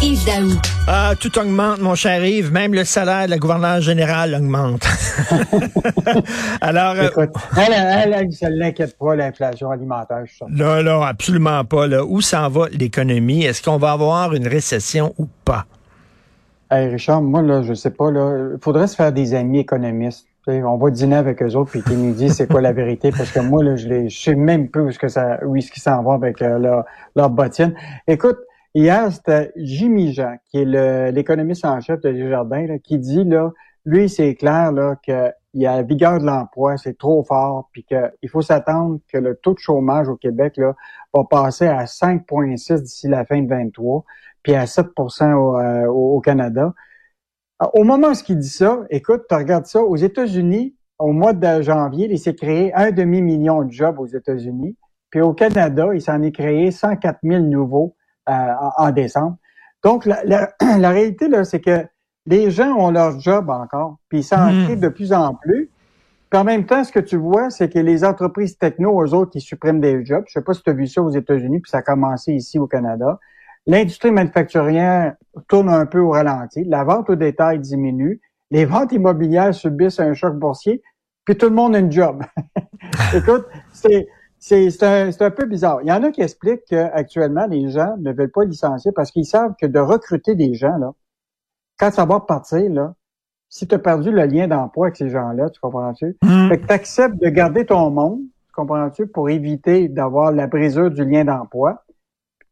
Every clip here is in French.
Yves Daou. Ah, tout augmente, mon cher Yves. Même le salaire de la gouverneure générale augmente. Alors, euh, Écoute, elle, elle, elle, ça l'inquiète pas, l'inflation alimentaire, je suis sûr. non, non, absolument pas. Là. Où s'en va l'économie? Est-ce qu'on va avoir une récession ou pas? Hey, Richard, moi, là, je sais pas, là, il faudrait se faire des amis économistes. On va dîner avec eux autres, puis qu'ils nous disent c'est quoi la vérité, parce que moi, là, je, les, je sais même plus où que ça, où est-ce qu'ils s'en vont avec euh, leur, leur bottine. Écoute, hier, c'était Jimmy Jean, qui est l'économiste en chef de Desjardins, là, qui dit, là, lui, c'est clair, là, que il y a la vigueur de l'emploi, c'est trop fort, puis qu'il faut s'attendre que le taux de chômage au Québec, là, va passer à 5,6 d'ici la fin de 23, puis à 7 au, euh, au Canada. Au moment où il dit ça, écoute, tu regardes ça, aux États-Unis, au mois de janvier, il s'est créé un demi-million de jobs aux États-Unis. Puis au Canada, il s'en est créé 104 000 nouveaux en, en décembre. Donc, la, la- la réalité, là, c'est que les gens ont leur job encore, puis ils s'en créent de plus en plus. Puis en même temps, ce que tu vois, c'est que les entreprises techno, eux autres, ils suppriment des jobs. Je sais pas si tu as vu ça aux États-Unis, puis ça a commencé ici au Canada. L'industrie manufacturière tourne un peu au ralenti. La vente au détail diminue. Les ventes immobilières subissent un choc boursier. Puis tout le monde a une job. Écoute, c'est c'est c'est un, c'est un peu bizarre. Il y en a qui expliquent qu'actuellement, les gens ne veulent pas licencier parce qu'ils savent que de recruter des gens, là, quand ça va partir, là, si tu as perdu le lien d'emploi avec ces gens-là, tu comprends-tu? Hmm. Fait que tu acceptes de garder ton monde, tu comprends-tu, pour éviter d'avoir la brisure du lien d'emploi.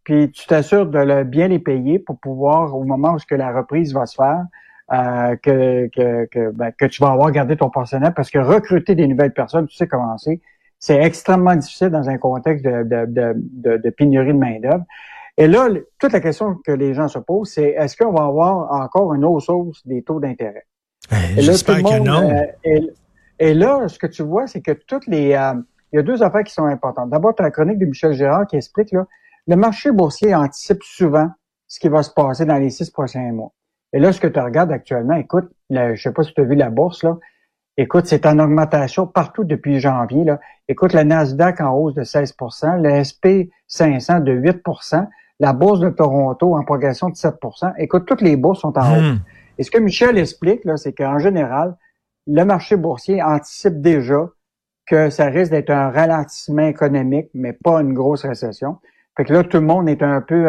Puis tu t'assures de le, bien les payer pour pouvoir, au moment où la reprise va se faire, euh, que, que, que, ben, que tu vas avoir gardé ton personnel parce que recruter des nouvelles personnes, tu sais comment c'est, c'est extrêmement difficile dans un contexte de, de, de, de, de pénurie de main-d'œuvre. Et là, toute la question que les gens se posent, c'est est-ce qu'on va avoir encore une autre source des taux d'intérêt? Eh, Et là, J'espère que non. euh, et, et là, ce que tu vois, c'est que toutes les... euh, il y a deux affaires qui sont importantes. D'abord, tu as la chronique de Michel Gérard qui explique, là, le marché boursier anticipe souvent ce qui va se passer dans les six prochains mois. Et là, ce que tu regardes actuellement, écoute, le- je sais pas si tu as vu la bourse, là, écoute, c'est en augmentation partout depuis janvier. Là. Écoute, le Nasdaq en hausse de 16% le SP 500 de 8% la bourse de Toronto en progression de 7% Écoute, toutes les bourses sont en hausse. Hmm. Et ce que Michel explique, là, c'est qu'en général, le marché boursier anticipe déjà que ça risque d'être un ralentissement économique, mais pas une grosse récession. Fait que là, tout le monde est un peu,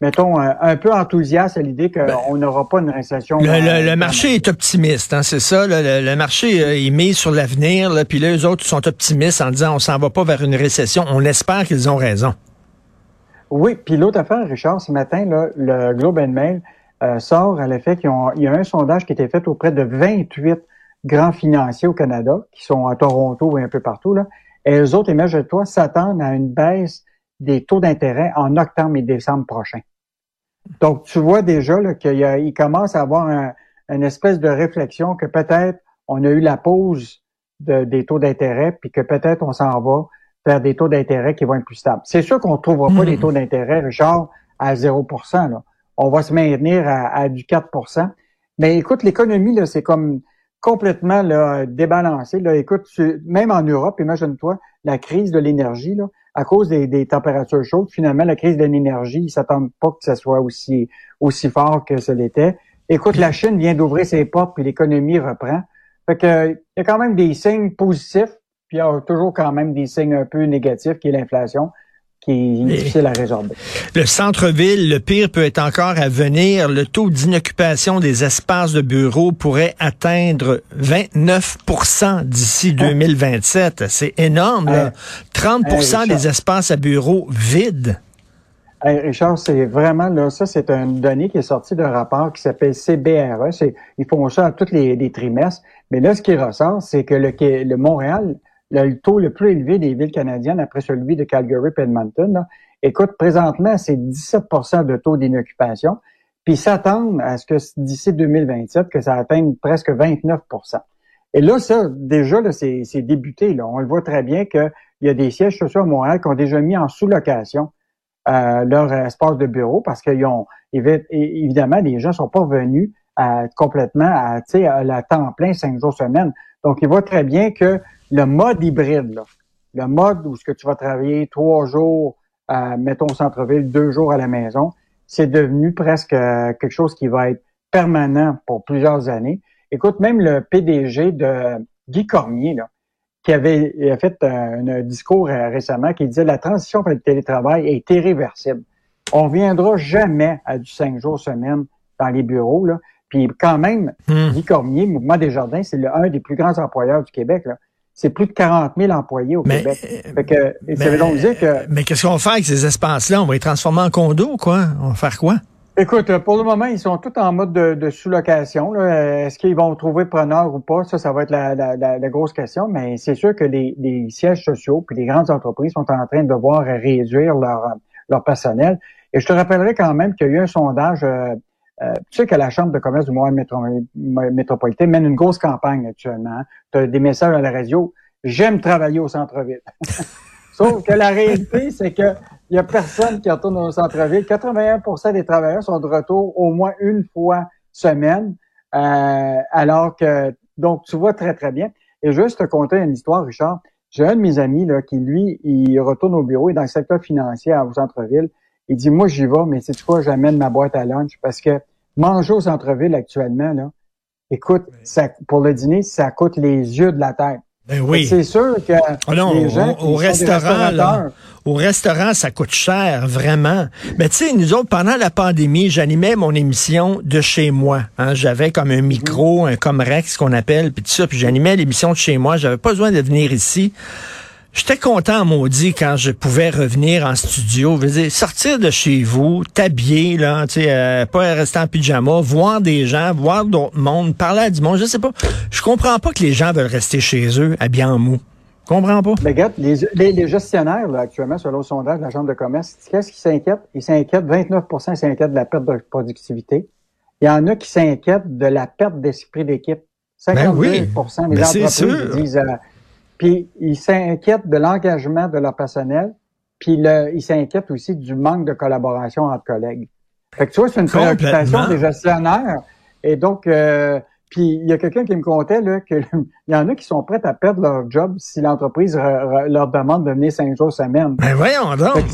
mettons, un peu enthousiaste à l'idée qu'on n'aura pas une récession. Ben, Le, le- le marché est optimiste, hein, c'est ça. là. le, le marché, euh, il mise sur l'avenir, là, puis là, eux autres sont optimistes en disant on s'en va pas vers une récession. On espère qu'ils ont raison. Oui, puis l'autre affaire, Richard, ce matin, là, le Globe and Mail euh, sort à l'effet qu'il y a un sondage qui a été fait auprès de 28 grands financiers au Canada, qui sont à Toronto et un peu partout, là. Et eux autres, imagine-toi, s'attendent à une baisse des taux d'intérêt en octobre et décembre prochain. Donc, tu vois déjà là, qu'il commence à avoir un- une espèce de réflexion que peut-être on a eu la pause de- des taux d'intérêt, puis que peut-être on s'en va vers des taux d'intérêt qui vont être plus stables. C'est sûr qu'on ne trouvera pas des taux d'intérêt, Richard, à 0 là. On va se maintenir à, à du 4% Mais écoute, l'économie, là, c'est comme complètement là, débalancé. Là. Écoute, tu- même en Europe, imagine-toi, la crise de l'énergie, là, à cause des, températures chaudes, finalement, la crise de l'énergie, ils s'attendent pas que ça soit aussi, aussi fort que ce l'était. Écoute, la Chine vient d'ouvrir ses portes, puis l'économie reprend. Fait que, il y a quand même des signes positifs, puis il y a toujours quand même des signes un peu négatifs, qui est l'inflation, qui est difficile à résorber. Le centre-ville, le pire peut être encore à venir. Le taux d'inoccupation des espaces de bureaux pourrait atteindre 29% d'ici 2027. C'est énorme. là. Hey. 30 Hey, Richard. des espaces à bureaux vides. Hey, Richard, c'est vraiment là, ça, c'est une donnée qui est sortie d'un rapport qui s'appelle CBRE. Ils font ça à tous les, les trimestres. Mais là, ce qui ressort, c'est que le, le Montréal, le, taux le plus élevé des villes canadiennes après celui de Calgary et Edmonton, là, écoute, présentement, c'est 17% de taux d'inoccupation. puis s'attendent à ce que d'ici 2027, que ça atteigne presque 29% Et là, ça, déjà, là, c'est, débuté. Là. On le voit très bien qu'il y a des sièges sociaux à Montréal qui ont déjà mis en sous-location euh, leur espace de bureau parce qu'ils ont, évidemment, les gens sont pas venus à, complètement à, à la temps plein, cinq jours semaine. Donc, il voit très bien que le mode hybride, là, le mode où ce que tu vas travailler trois jours, euh, mettons au centre-ville, deux jours à la maison, c'est devenu presque euh, quelque chose qui va être permanent pour plusieurs années. Écoute, même le PDG de Guy Cormier, là, qui avait fait un, discours euh, récemment qui disait la transition vers le télétravail est irréversible. On viendra jamais à du cinq jours semaine dans les bureaux. Là. Puis quand même, hmm. Guy Cormier, Mouvement des Jardins, c'est un des plus grands employeurs du Québec. Là c'est plus de 40 000 employés au Québec. Euh, fait que, mais, donc dire que, mais qu'est-ce qu'on va faire avec ces espaces-là? On va les transformer en condos, quoi? On va faire quoi? Écoute, pour le moment, ils sont tous en mode de, sous-location. Est-ce qu'ils vont trouver preneur ou pas? Ça, ça va être la, grosse question. Mais c'est sûr que les, sièges sociaux puis les grandes entreprises sont en train de devoir réduire leur, leur personnel. Et je te rappellerai quand même qu'il y a eu un sondage euh, euh, tu sais que la Chambre de commerce du Montréal métropolitain mène une grosse campagne actuellement. Tu as des messages à la radio. J'aime travailler au centre-ville. Sauf que la réalité, c'est que il y a personne qui retourne au centre-ville. 81% des travailleurs sont de retour au moins une fois semaine. Euh, alors que, donc, tu vois très, très bien. Et juste te conter une histoire, Richard. J'ai un de mes amis là, qui, lui, il retourne au bureau et dans le secteur financier au centre-ville. Il dit, moi, j'y vais, mais c'est quoi, j'amène ma boîte à lunch parce que manger au centre-ville actuellement, là, écoute, ça, pour le dîner, ça coûte les yeux de la tête. Ben oui. C'est sûr que oh non, les gens au, restaurant, là, au restaurant, ça coûte cher, vraiment. Mais tu sais, nous autres, pendant la pandémie, j'animais mon émission de chez moi. Hein. J'avais comme un micro, un Comrex qu'on appelle, puis tout ça, puis j'animais l'émission de chez moi. J'avais pas besoin de venir ici. J'étais content, maudit, quand je pouvais revenir en studio. Je veux dire, sortir de chez vous, t'habiller, là, tu sais, euh, pas rester en pyjama, voir des gens, voir d'autres mondes, parler à du monde. Je sais pas. Je comprends pas que les gens veulent rester chez eux, habillés en mou. Je comprends pas. Mais regarde, les, les, gestionnaires, là, actuellement, selon le sondage de la Chambre de commerce, qu'est-ce qui s'inquiète? Ils s'inquiètent, 29% s'inquiètent de la perte de productivité. Il y en a qui s'inquiètent de la perte d'esprit d'équipe. 52% ben des ben entreprises disent... Euh, puis ils s'inquiètent de l'engagement de leur personnel, puis le, ils s'inquiètent aussi du manque de collaboration entre collègues. Fait que tu vois, c'est une préoccupation des gestionnaires. Et donc, euh, puis il y a quelqu'un qui me contait là qu'il y en a qui sont prêts à perdre leur job si l'entreprise leur demande de venir cinq jours semaine. Ben voyons donc.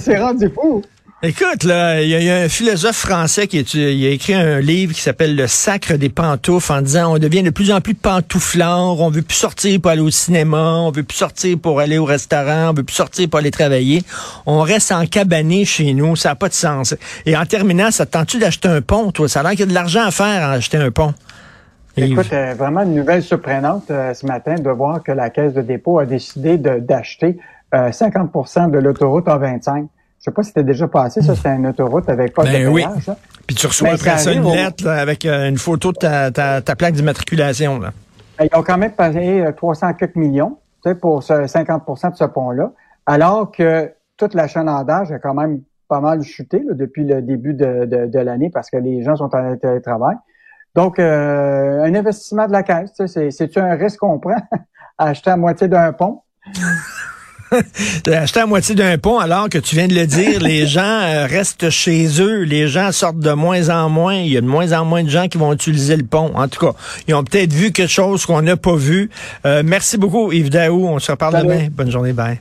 c'est rendu fou. Écoute, là, il y, a un philosophe français qui a écrit un livre qui s'appelle Le sacre des pantoufles en disant on devient de plus en plus pantouflard, on veut plus sortir pour aller au cinéma, on veut plus sortir pour aller au restaurant, on veut plus sortir pour aller travailler. On reste en cabané chez nous, ça n'a pas de sens. Et en terminant, ça te tente-tu d'acheter un pont, toi? Ça a l'air qu'il y a de l'argent à faire à acheter un pont. Écoute, euh, vraiment une nouvelle surprenante euh, ce matin de voir que la Caisse de dépôt a décidé d'acheter 50% euh, de l'autoroute A25. Je sais pas si c'était déjà passé, ça, c'était une autoroute avec pas ben de oui. Puis tu reçois après ça une lettre avec euh, une photo de ta, ta, ta plaque d'immatriculation. Là. Ben, ils ont quand même payé 300 quelques millions pour ce 50% de ce pont-là, alors que toute la chaînage a quand même pas mal chuté depuis le début de, de, l'année parce que les gens sont en télétravail. Donc, euh, un investissement de la caisse, c'est-tu un risque qu'on prend à acheter à moitié d'un pont? acheté à moitié d'un pont alors que tu viens de le dire, les gens euh, restent chez eux, les gens sortent de moins en moins, il y a de moins en moins de gens qui vont utiliser le pont. En tout cas, ils ont peut-être vu quelque chose qu'on n'a pas vu. Euh, merci beaucoup Yves Daou, on se reparle demain. Bonne journée, bye.